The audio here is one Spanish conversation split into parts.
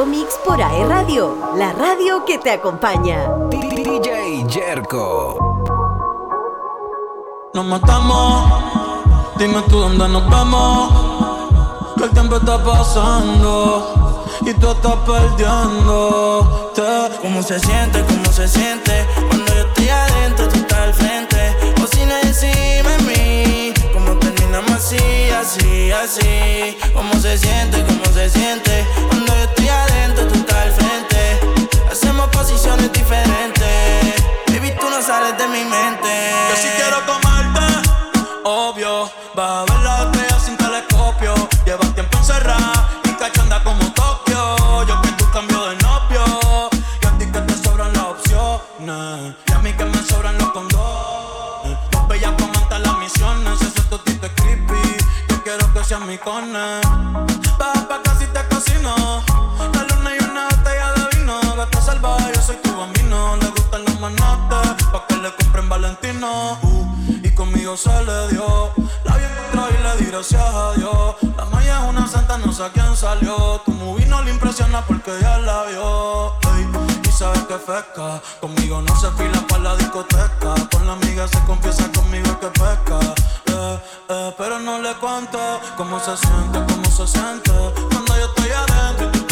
Mix por AE Radio, la radio que te acompaña. DJ Jerko. Nos matamos, dime tú dónde nos vamos. Que el tiempo está pasando y tú estás perdiendo. ¿Cómo se siente? ¿Cómo se siente? Cuando yo estoy adentro, tú estás al frente. O si no así, así, así? ¿Cómo se siente? ¿Cómo se siente? Cuando yo estoy adentro, tú estás al frente. Hacemos posiciones diferentes. Baby, tú no sales de mi mente. Yo sí quiero comerte, obvio. Va se le dio. La vi encontró y le di gracias a Dios. La maya es una santa, no sé a quién salió. Tu movie no le impresiona porque ya la vio. Y sabes que feca. Conmigo no se fila para la discoteca. Con la amiga se confiesa conmigo que peca. Eh, eh, pero no le cuento cómo se siente, cómo se siente. Cuando yo estoy adentro y tú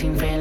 tenerte me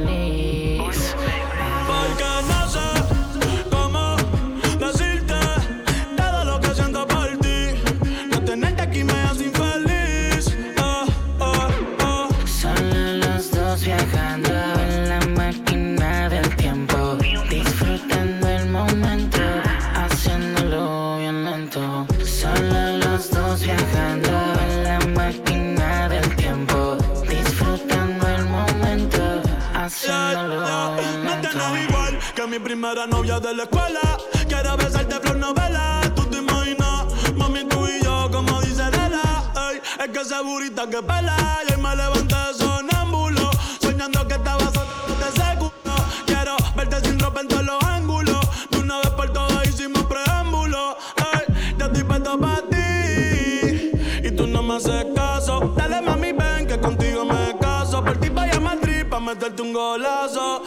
mi primera novia de la escuela. Quiero besarte flor novela. Tú te imaginas, mami, tú y yo, como dice Lela. Ey, es que esa burita que pela. Y hoy me levanté sonámbulo. Soñando que estaba ese culo. Quiero verte sin ropa en todos los ángulos. De una vez por todas hicimos preámbulo. Ey, yo estoy puesto para ti. Y tú no me haces caso. Dale, mami, ven que contigo me caso. Por ti vaya a Madrid pa' meterte un golazo.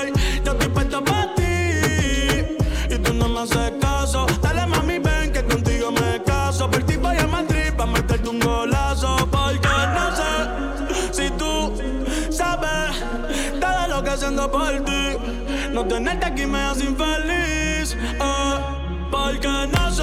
Ey, para. Y tú no me haces caso. Dale, mami, ven que contigo me caso. Por ti vaya a Madrid pa' meterte un golazo. Porque no sé si tú sabes todo lo que siento por ti. No tenerte aquí me hace infeliz. eh, porque no sé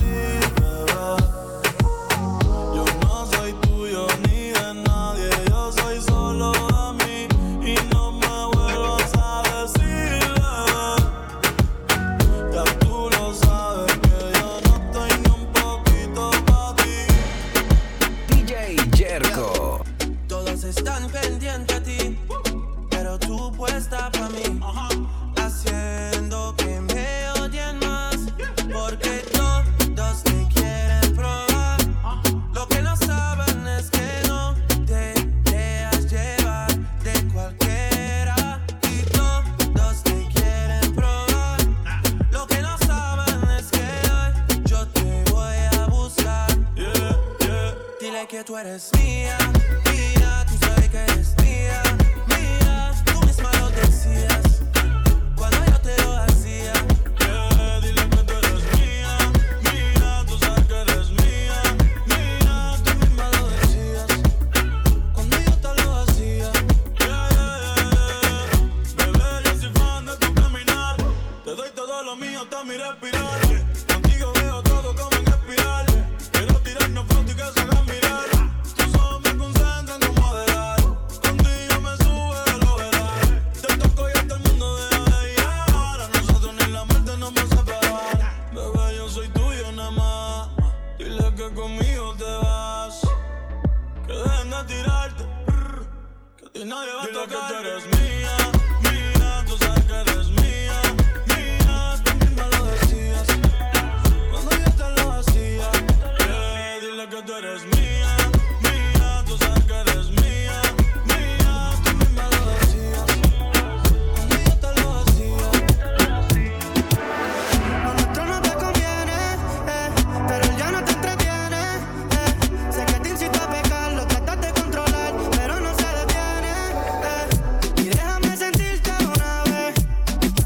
tú eres mía,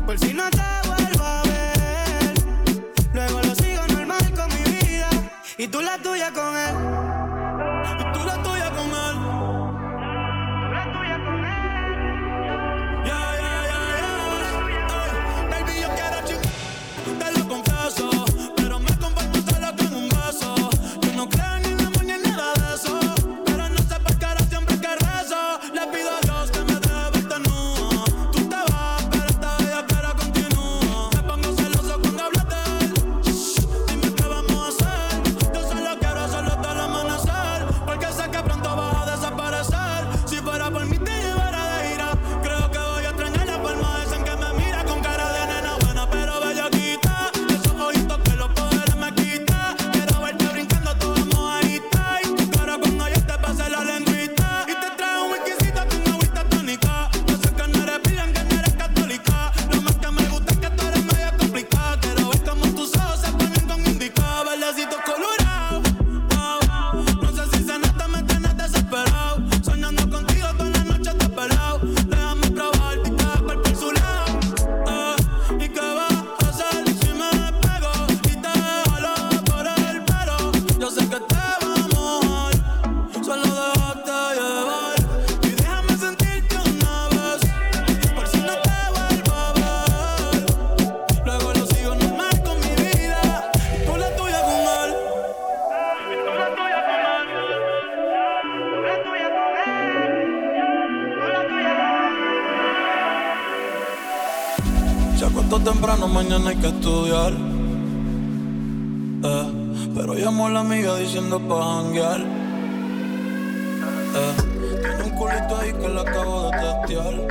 Por si no te vuelvo a ver. Luego lo sigo normal con mi vida. Y tú la tuya con él. haciendo pa' janguear. Eh, tiene un culito ahí que la acabo de testear.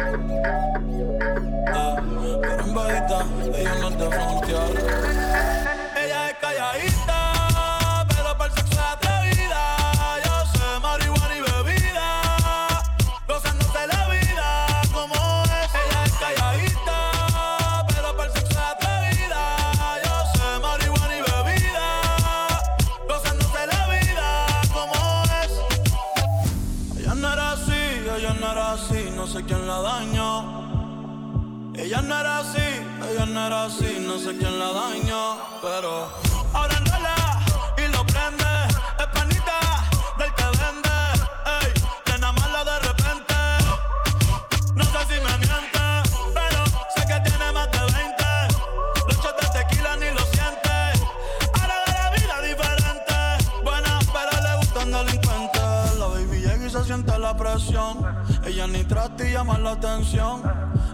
era así, no sé quién la dañó, pero ahora enrola y lo prende, es panita del que vende, ey, llena mala de repente. No sé si me miente, pero sé que tiene más de 20. Los shots de tequila ni lo siente, ahora de la vida diferente. Buena, pero le gusta gustan delincuentes. La baby llega y se siente la presión, ella ni trata y llama la atención.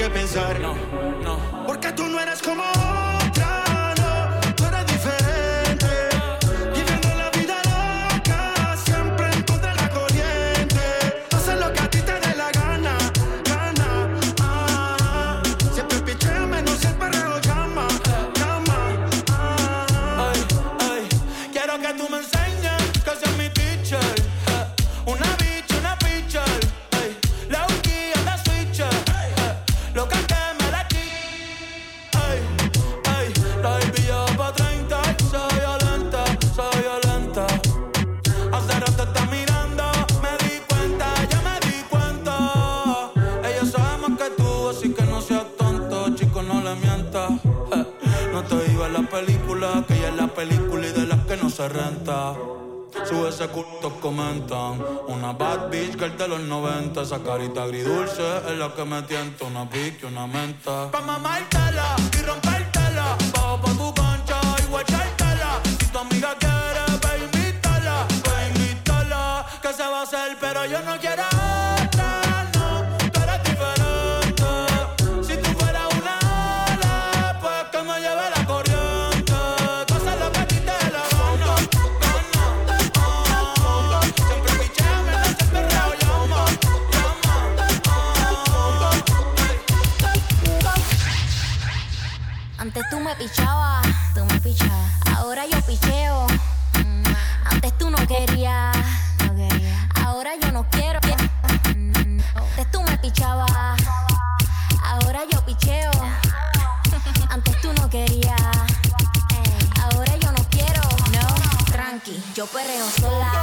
que pensar. No. Comentan. Una bad bitch que el de los 90. Esa carita agridulce es la que me tienta. Una pique, una menta. Pa' mamártela y rompértela. Bajo pa' tu cancha y guachártela. Si tu amiga quiere, ve invítala. Ve invítala. Que se va a hacer, pero yo no quiero pichabas, tú me pichabas. Ahora yo picheo. Mm, Antes tú no querías, no quería. Ahora yo no quiero. Mm, Antes tú me pichabas. Ahora yo picheo. Antes tú no querías. Ahora yo no quiero. No, tranqui, yo perreo sola.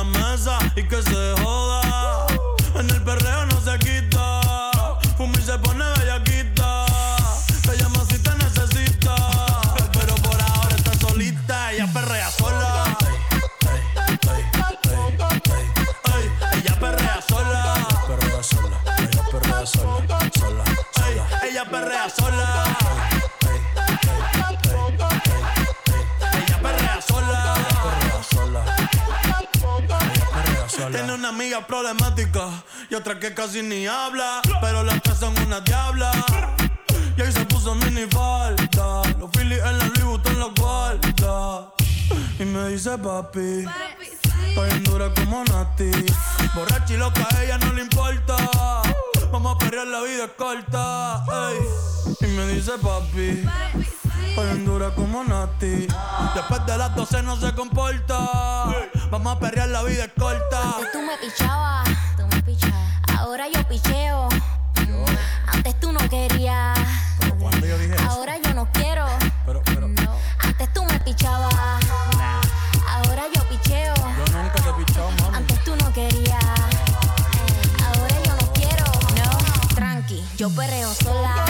sola. Tiene una amiga problemática y otra que casi ni habla. Pero las tres son una diabla. Y ahí se puso mini falta. Los Phillies en la Louis Vuitton los guarda. Y me dice papi. Estoy en dura como Nati. Borracha y loca, a ella no le importa. Vamos a perrear, la vida es corta. ey. Y me dice papi. Estoy en dura como Nati. Después de las 12 no se comporta. Vamos a perrear, la vida es corta. Antes tú me pichabas, tú me pichabas. Ahora yo picheo. Antes tú no querías. Pero cuando yo dije eso, Ahora yo no quiero. pero, pero, No. Antes tú me pichabas. Ahora yo picheo. yo nunca te he pichado, mami. Antes tú no querías. Ahora yo no quiero. No. Tranqui, yo perreo sola.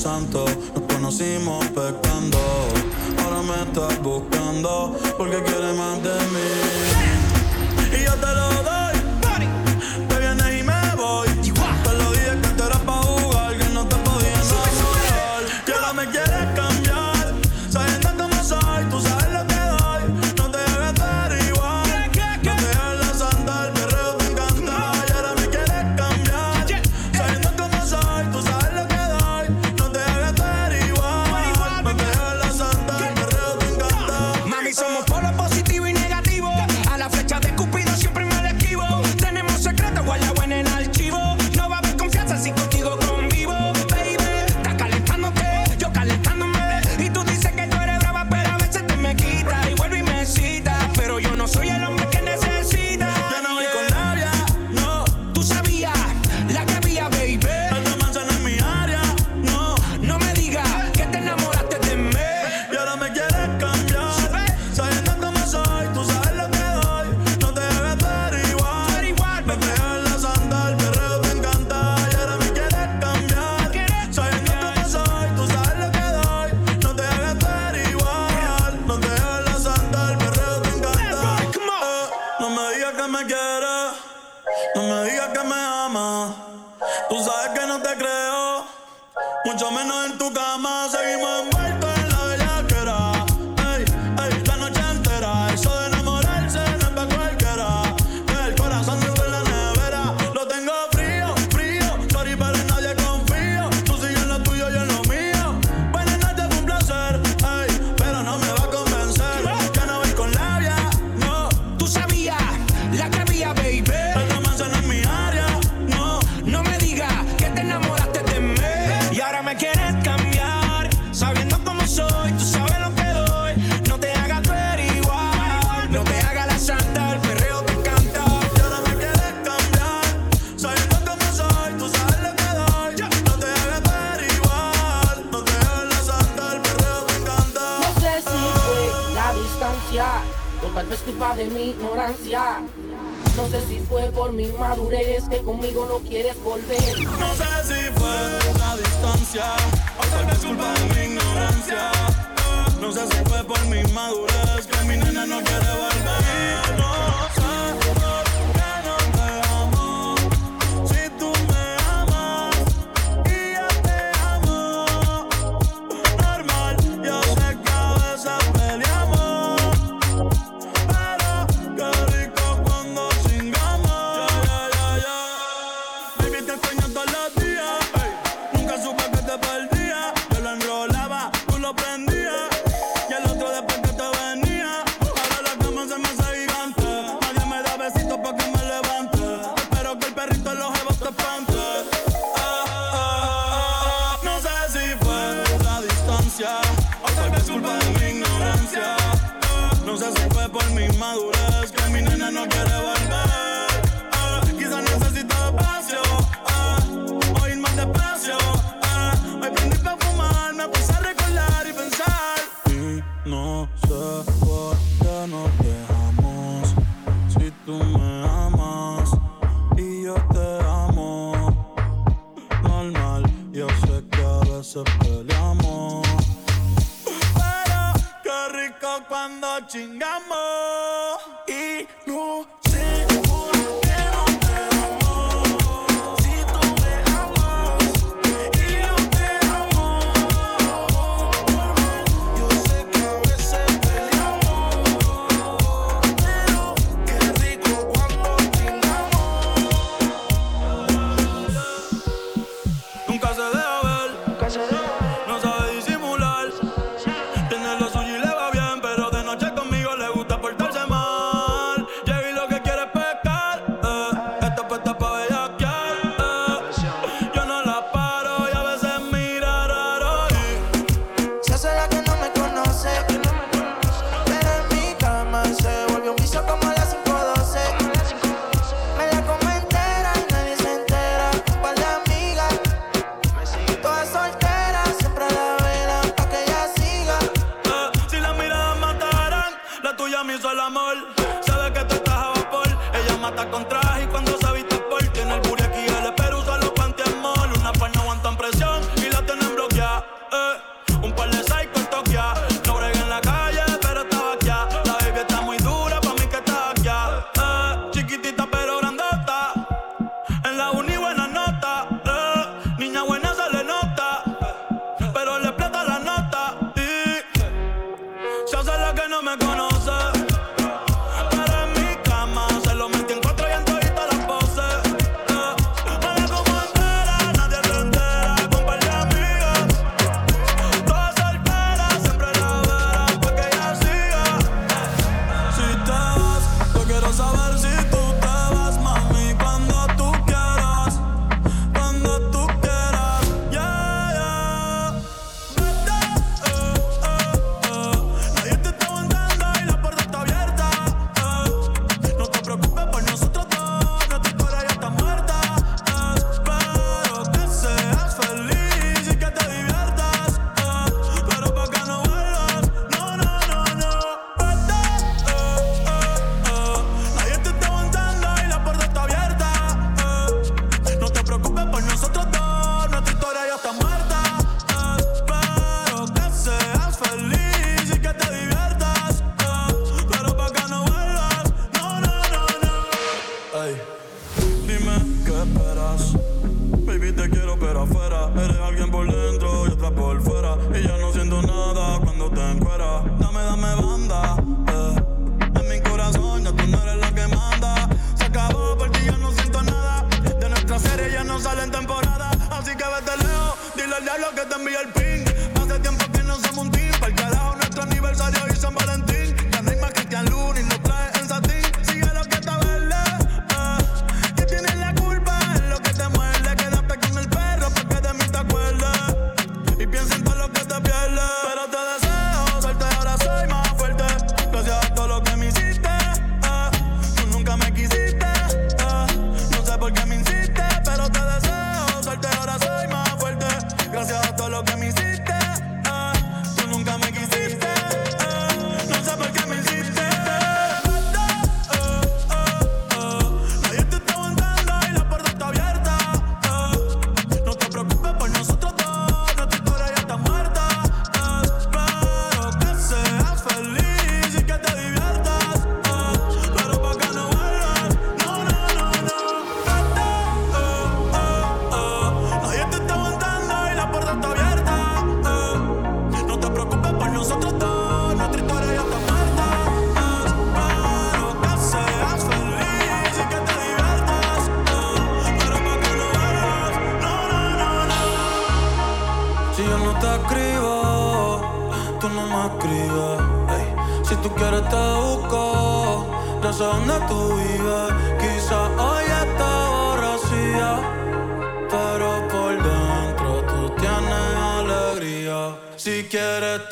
some Sabiendo cómo soy, tú sabes lo que doy. No te hagas ver igual. No te hagas la santa, el perreo te encanta. Yo no me quieres cambiar. Sabiendo cómo soy, tú sabes lo que doy. No te hagas ver igual. No te hagas la santa, el perreo te encanta. No sé si fue la distancia. O tal vez culpa de mi ignorancia. No sé si fue por mi madurez que conmigo no quieres volver. No sé si fue la distancia. Tal vez culpa de mi ignorancia. No sé si fue por mi madurez que mi nena no quiere volver. distancia. O tal vez culpa de mi ignorancia. No sé si fue por mi madurez que mi nena no quiere volver.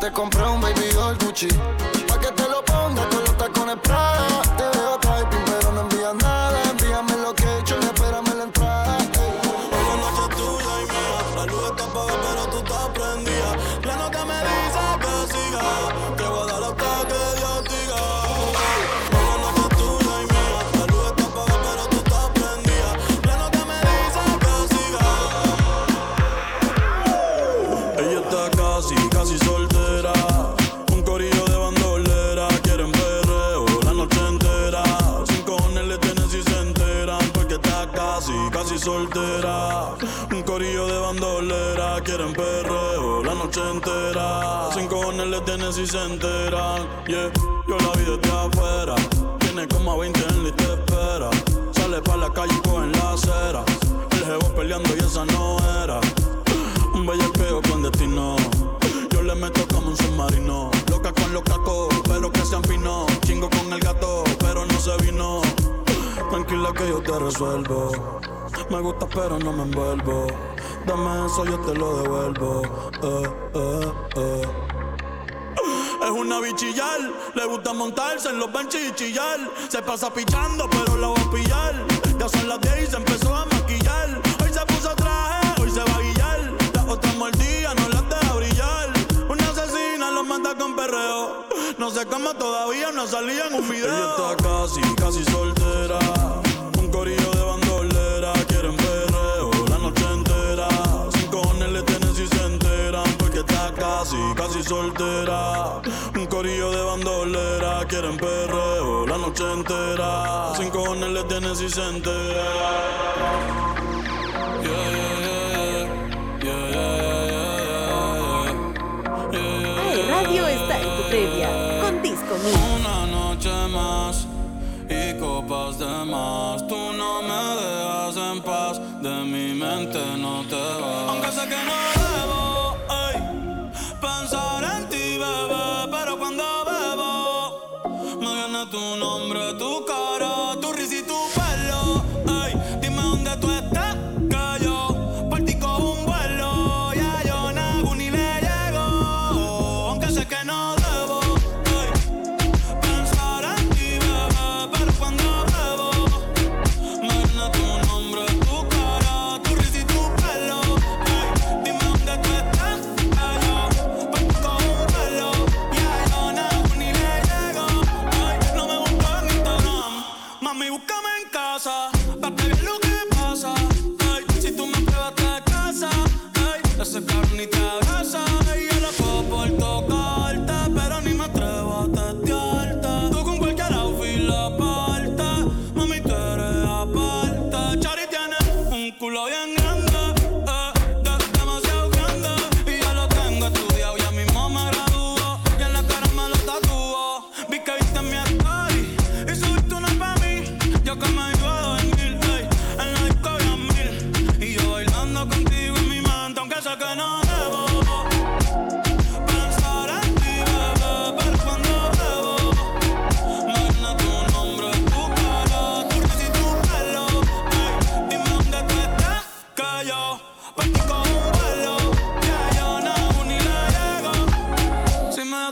Te compré un baby doll Gucci si se enteran. Yeah, yo la vi desde afuera. Tiene como a 20 en y espera. Sale pa' la calle y cogen la acera. El jevo peleando y esa no era. Un bellaqueo con destino. Yo le meto como un submarino. Loca con los cacos, pero que sean finos. Chingo con el gato, pero no se vino. Tranquila que yo te resuelvo. Me gusta, pero no me envuelvo. Dame eso, yo te lo devuelvo. Eh, eh, eh. Es una bichillar, le gusta montarse en los benches y chillar. Se pasa pichando, pero la voy a pillar. Ya son las 10 y se empezó a maquillar. Hoy se puso traje, hoy se va a guillar. Las otras mordidas no las deja brillar. Una asesina los manda con perreo. No sé cómo todavía no salía en un video. Ella está casi, casi soltera. Un corillo de bandolera. Quieren perreo la noche entera. Sin cojones le tienen si se enteran. Porque está casi, casi soltera. Corillo de bandolera. Quieren perreo la noche entera. Sin cojones le tienen si se enteran. Yeah, yeah, radio está en tu previa con Disco Mix. Una noche más y copas de más. Tú no me dejas en paz, de mi mente no te vas. Tu nombre, tu cara,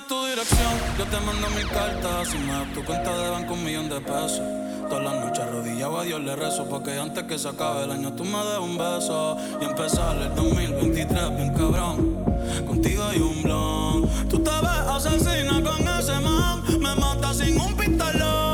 tu dirección, yo te mando mi carta. Si me das tu cuenta de banco, un millón de pesos. Todas las noches arrodillado a Dios le rezo. Porque antes que se acabe el año, tú me des un beso. Y empezar el 2023 bien cabrón. Contigo hay un blon. Tú te ves asesina con ese man. Me mata sin un pistolón.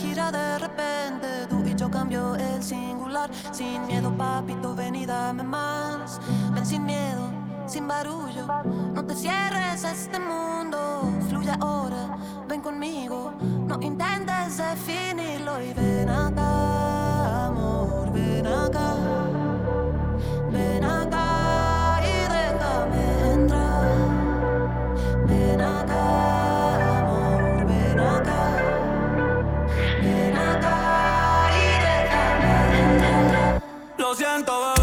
Gira de repente. Tú y yo cambio el singular. Sin miedo, papito, ven y dame más. Ven sin miedo, sin barullo. No te cierres a este mundo. Fluye ahora, ven conmigo. No intentes definirlo y ven acá, amor, ven acá. Lo siento, bebé.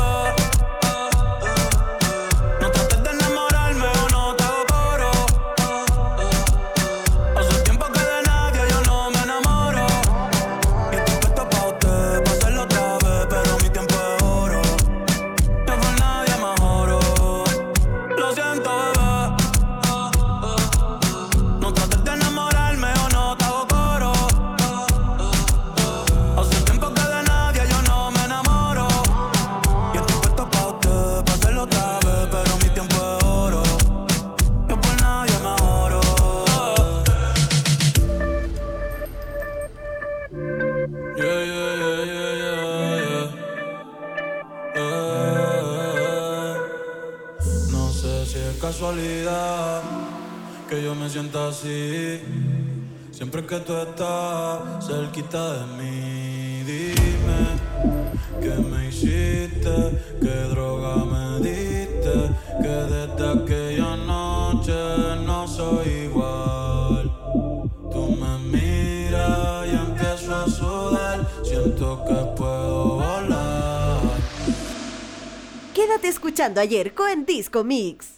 Casualidad que yo me sienta así. Siempre que tú estás cerquita de mí, dime qué me hiciste, qué droga me diste, que desde aquella noche no soy igual. Tú me miras y empiezo a sudar, siento que puedo volar. Quédate escuchando ayer en Disco Mix.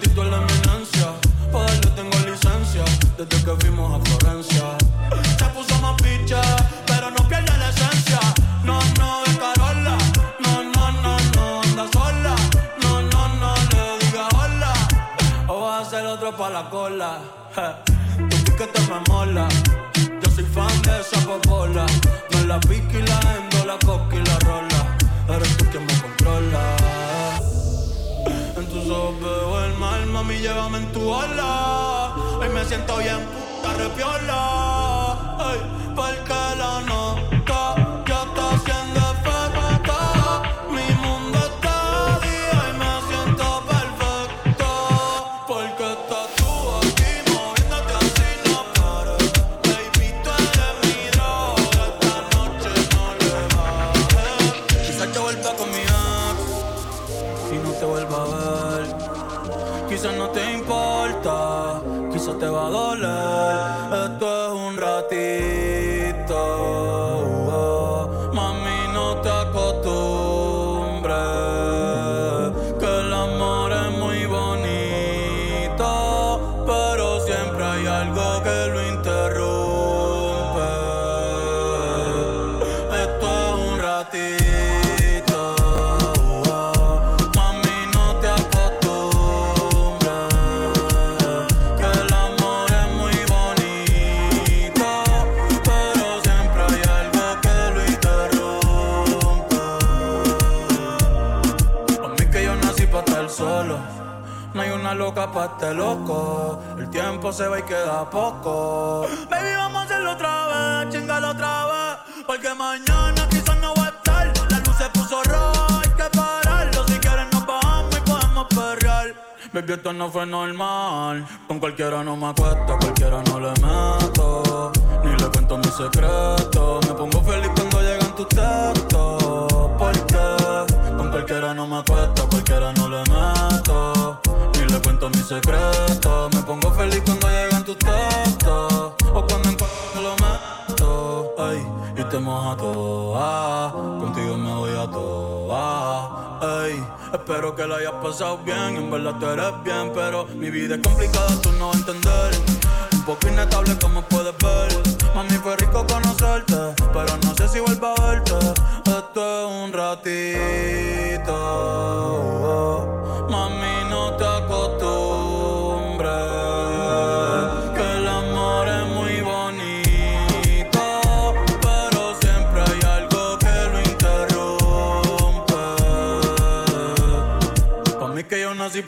Totito es la eminencia. Para darle tengo licencia desde que fuimos a Florencia. Se puso más picha, pero no pierde la esencia. No, no, de Carola. No, no, no, no, anda sola. No, no, no, le diga hola. O vas a hacer otro pa' la cola. Je, Tu piquete me mola. Yo soy fan de esa popola. Me la pica y la endo, la coca y la rola. Eres tú quien me controla. En tus ojos veo el mal, mami, llévame en tu ola. Hoy me siento bien puta repiola. Ay, porque la nota Quizás no te importa, quizás te va a doler. Esto es un ratito. El tiempo se va y queda poco. Baby, vamos a hacerlo otra vez, chingalo otra vez. Porque mañana quizás no va a estar. La luz se puso roja, hay que pararlo. Si quieres nos bajamos y podemos perrear. baby, esto no fue normal. Con cualquiera no me acuesto, cualquiera no le meto. Ni le cuento mi secreto. Me pongo feliz cuando llegan tus textos. Porque con cualquiera no me acuesto, cualquiera no le meto. Cuento mi secreto. Me pongo feliz cuando llegan tus textos. O cuando en lo meto. Ay, y te moja toda. Contigo me voy a toa. Ey, espero que la hayas pasado bien. En verdad tú eres bien, pero mi vida es complicada, tú no vas a entender. Un poco inestable como puedes ver. Mami, fue rico conocerte, pero no sé si vuelvo a verte. Esto es un ratito. Mami,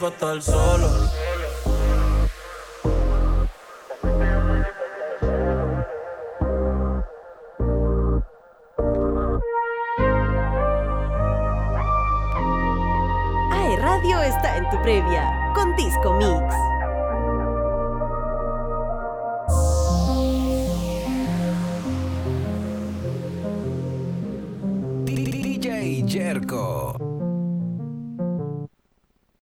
que yo nací pa' estar solo. AE Radio está en tu previa con Disco Mix. DJ Jerko.